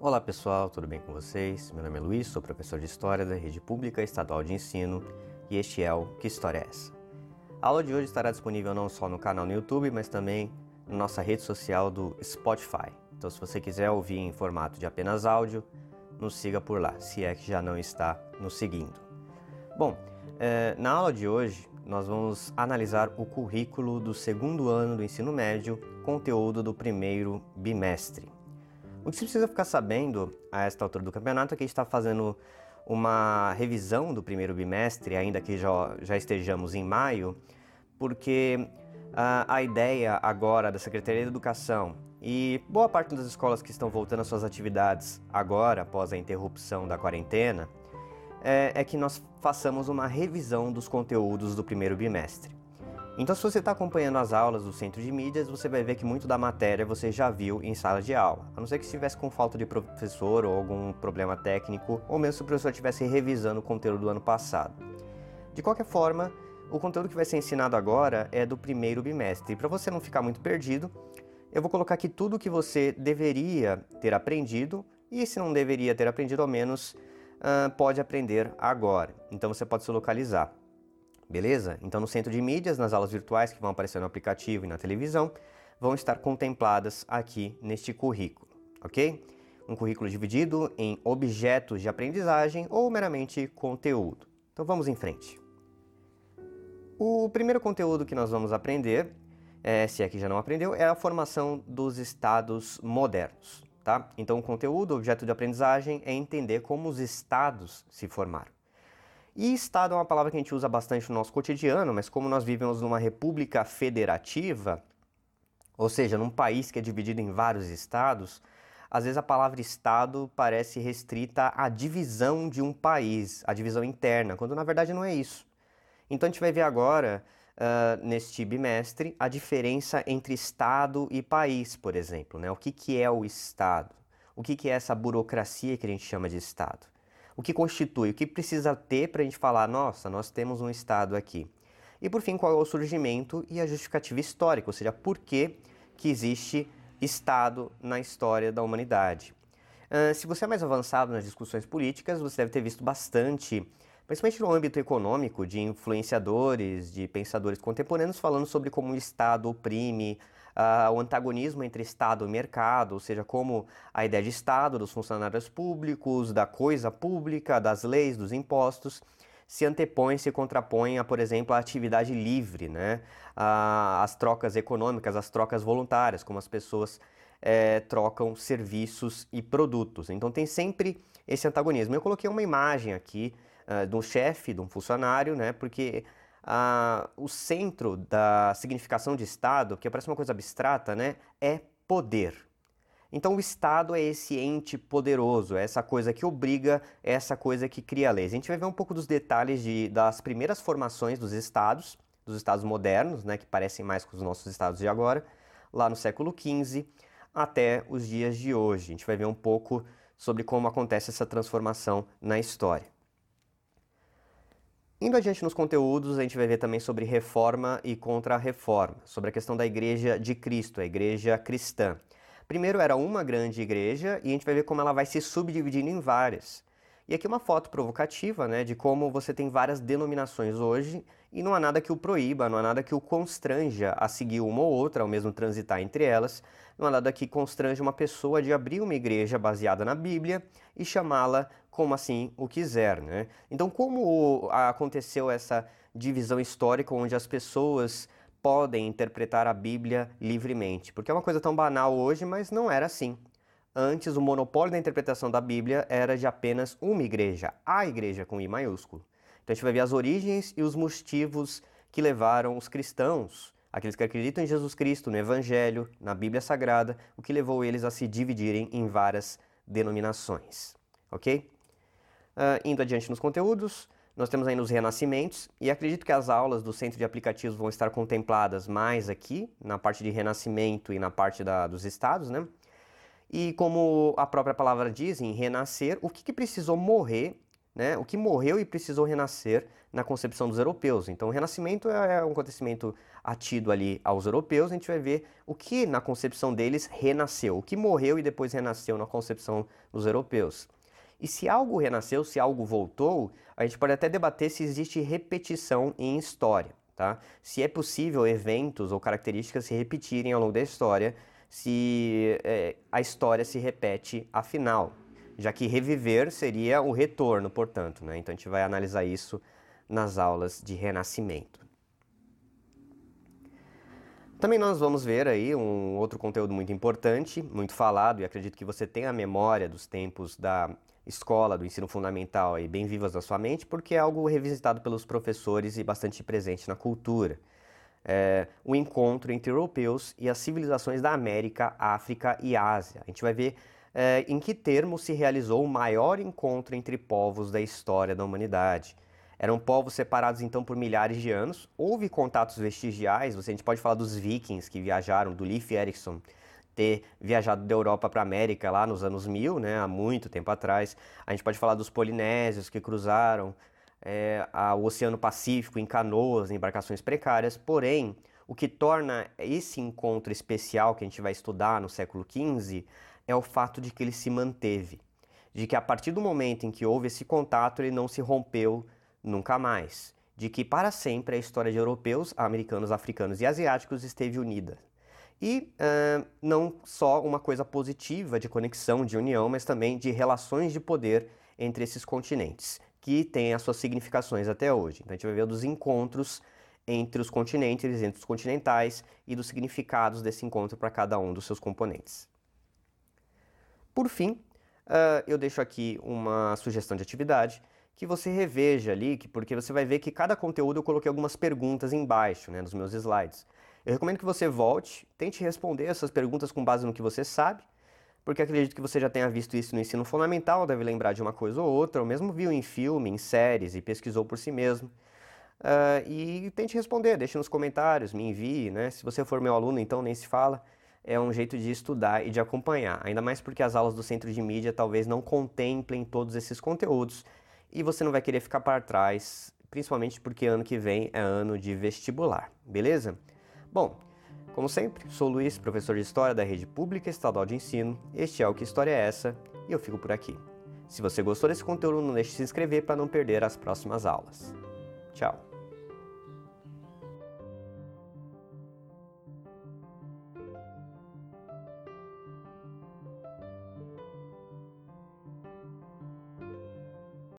Olá pessoal, tudo bem com vocês? Meu nome é Luiz, sou professor de História da Rede Pública Estadual de Ensino e este é o Que História é essa? A aula de hoje estará disponível não só no canal no YouTube, mas também na nossa rede social do Spotify. Então se você quiser ouvir em formato de apenas áudio, nos siga por lá, se é que já não está nos seguindo. Bom, é, na aula de hoje nós vamos analisar o currículo do segundo ano do ensino médio, conteúdo do primeiro bimestre. O que você precisa ficar sabendo a esta altura do campeonato é que a gente está fazendo uma revisão do primeiro bimestre, ainda que já, já estejamos em maio, porque a, a ideia agora da Secretaria de Educação e boa parte das escolas que estão voltando às suas atividades agora, após a interrupção da quarentena, é, é que nós façamos uma revisão dos conteúdos do primeiro bimestre. Então, se você está acompanhando as aulas do Centro de Mídias, você vai ver que muito da matéria você já viu em sala de aula, a não ser que estivesse com falta de professor ou algum problema técnico, ou mesmo se o professor estivesse revisando o conteúdo do ano passado. De qualquer forma, o conteúdo que vai ser ensinado agora é do primeiro bimestre. Para você não ficar muito perdido, eu vou colocar aqui tudo que você deveria ter aprendido e se não deveria ter aprendido, ao menos uh, pode aprender agora. Então você pode se localizar. Beleza? Então, no centro de mídias, nas aulas virtuais que vão aparecer no aplicativo e na televisão, vão estar contempladas aqui neste currículo, ok? Um currículo dividido em objetos de aprendizagem ou meramente conteúdo. Então, vamos em frente. O primeiro conteúdo que nós vamos aprender, é, se é que já não aprendeu, é a formação dos estados modernos, tá? Então, o conteúdo, objeto de aprendizagem, é entender como os estados se formaram. E Estado é uma palavra que a gente usa bastante no nosso cotidiano, mas como nós vivemos numa república federativa, ou seja, num país que é dividido em vários estados, às vezes a palavra Estado parece restrita à divisão de um país, à divisão interna, quando na verdade não é isso. Então a gente vai ver agora, uh, neste bimestre, a diferença entre Estado e país, por exemplo. Né? O que, que é o Estado? O que, que é essa burocracia que a gente chama de Estado? O que constitui, o que precisa ter para a gente falar, nossa, nós temos um Estado aqui. E por fim, qual é o surgimento e a justificativa histórica, ou seja, por que, que existe Estado na história da humanidade. Uh, se você é mais avançado nas discussões políticas, você deve ter visto bastante, principalmente no âmbito econômico, de influenciadores, de pensadores contemporâneos falando sobre como o Estado oprime, uh, o antagonismo entre Estado e mercado, ou seja, como a ideia de Estado, dos funcionários públicos, da coisa pública, das leis, dos impostos, se antepõe, se contrapõe a, por exemplo, a atividade livre, né? As trocas econômicas, as trocas voluntárias, como as pessoas é, trocam serviços e produtos. Então tem sempre esse antagonismo. Eu coloquei uma imagem aqui uh, de um chefe, de um funcionário, né? Porque ah, o centro da significação de Estado, que parece uma coisa abstrata, né, é poder. Então o Estado é esse ente poderoso, é essa coisa que obriga, é essa coisa que cria leis. A gente vai ver um pouco dos detalhes de, das primeiras formações dos Estados, dos Estados modernos, né, que parecem mais com os nossos Estados de agora, lá no século XV até os dias de hoje. A gente vai ver um pouco sobre como acontece essa transformação na história. Indo adiante nos conteúdos, a gente vai ver também sobre reforma e contra-reforma, sobre a questão da igreja de Cristo, a igreja cristã. Primeiro era uma grande igreja e a gente vai ver como ela vai se subdividindo em várias. E aqui uma foto provocativa, né, de como você tem várias denominações hoje e não há nada que o proíba, não há nada que o constranja a seguir uma ou outra, ou mesmo transitar entre elas, não há nada que constranja uma pessoa de abrir uma igreja baseada na Bíblia e chamá-la como assim o quiser, né? Então, como aconteceu essa divisão histórica onde as pessoas podem interpretar a Bíblia livremente? Porque é uma coisa tão banal hoje, mas não era assim. Antes, o monopólio da interpretação da Bíblia era de apenas uma igreja, a igreja com I maiúsculo. Então, a gente vai ver as origens e os motivos que levaram os cristãos, aqueles que acreditam em Jesus Cristo, no Evangelho, na Bíblia Sagrada, o que levou eles a se dividirem em várias denominações. Ok? Uh, indo adiante nos conteúdos, nós temos ainda os renascimentos, e acredito que as aulas do centro de aplicativos vão estar contempladas mais aqui, na parte de renascimento e na parte da, dos estados, né? E como a própria palavra diz, em renascer, o que, que precisou morrer né, o que morreu e precisou renascer na concepção dos europeus. Então, o renascimento é, é um acontecimento atido ali aos europeus, a gente vai ver o que na concepção deles renasceu, o que morreu e depois renasceu na concepção dos europeus. E se algo renasceu, se algo voltou, a gente pode até debater se existe repetição em história, tá? Se é possível eventos ou características se repetirem ao longo da história, se é, a história se repete afinal, já que reviver seria o retorno, portanto, né? Então a gente vai analisar isso nas aulas de renascimento. Também nós vamos ver aí um outro conteúdo muito importante, muito falado, e acredito que você tenha a memória dos tempos da escola, do ensino fundamental aí bem vivas na sua mente, porque é algo revisitado pelos professores e bastante presente na cultura. É, o encontro entre europeus e as civilizações da América, África e Ásia. A gente vai ver é, em que termos se realizou o maior encontro entre povos da história da humanidade. Eram povos separados então por milhares de anos. Houve contatos vestigiais, a gente pode falar dos vikings que viajaram, do Leif Erikson, ter viajado da Europa para a América lá nos anos 1000, né, há muito tempo atrás. A gente pode falar dos polinésios que cruzaram é, o Oceano Pacífico em canoas, em embarcações precárias. Porém, o que torna esse encontro especial que a gente vai estudar no século XV é o fato de que ele se manteve, de que a partir do momento em que houve esse contato ele não se rompeu nunca mais, de que para sempre a história de europeus, americanos, africanos e asiáticos esteve unida. E uh, não só uma coisa positiva de conexão, de união, mas também de relações de poder entre esses continentes, que têm as suas significações até hoje. Então a gente vai ver dos encontros entre os continentes, entre os continentais e dos significados desse encontro para cada um dos seus componentes. Por fim, uh, eu deixo aqui uma sugestão de atividade que você reveja ali, porque você vai ver que cada conteúdo eu coloquei algumas perguntas embaixo, né, nos meus slides. Eu recomendo que você volte, tente responder essas perguntas com base no que você sabe, porque acredito que você já tenha visto isso no ensino fundamental, deve lembrar de uma coisa ou outra, ou mesmo viu em filme, em séries e pesquisou por si mesmo. Uh, e tente responder, deixe nos comentários, me envie, né? Se você for meu aluno, então nem se fala. É um jeito de estudar e de acompanhar, ainda mais porque as aulas do centro de mídia talvez não contemplem todos esses conteúdos e você não vai querer ficar para trás, principalmente porque ano que vem é ano de vestibular, beleza? Bom, como sempre, sou Luiz, professor de História da Rede Pública Estadual de Ensino. Este é o Que História é Essa? E eu fico por aqui. Se você gostou desse conteúdo, não deixe de se inscrever para não perder as próximas aulas. Tchau!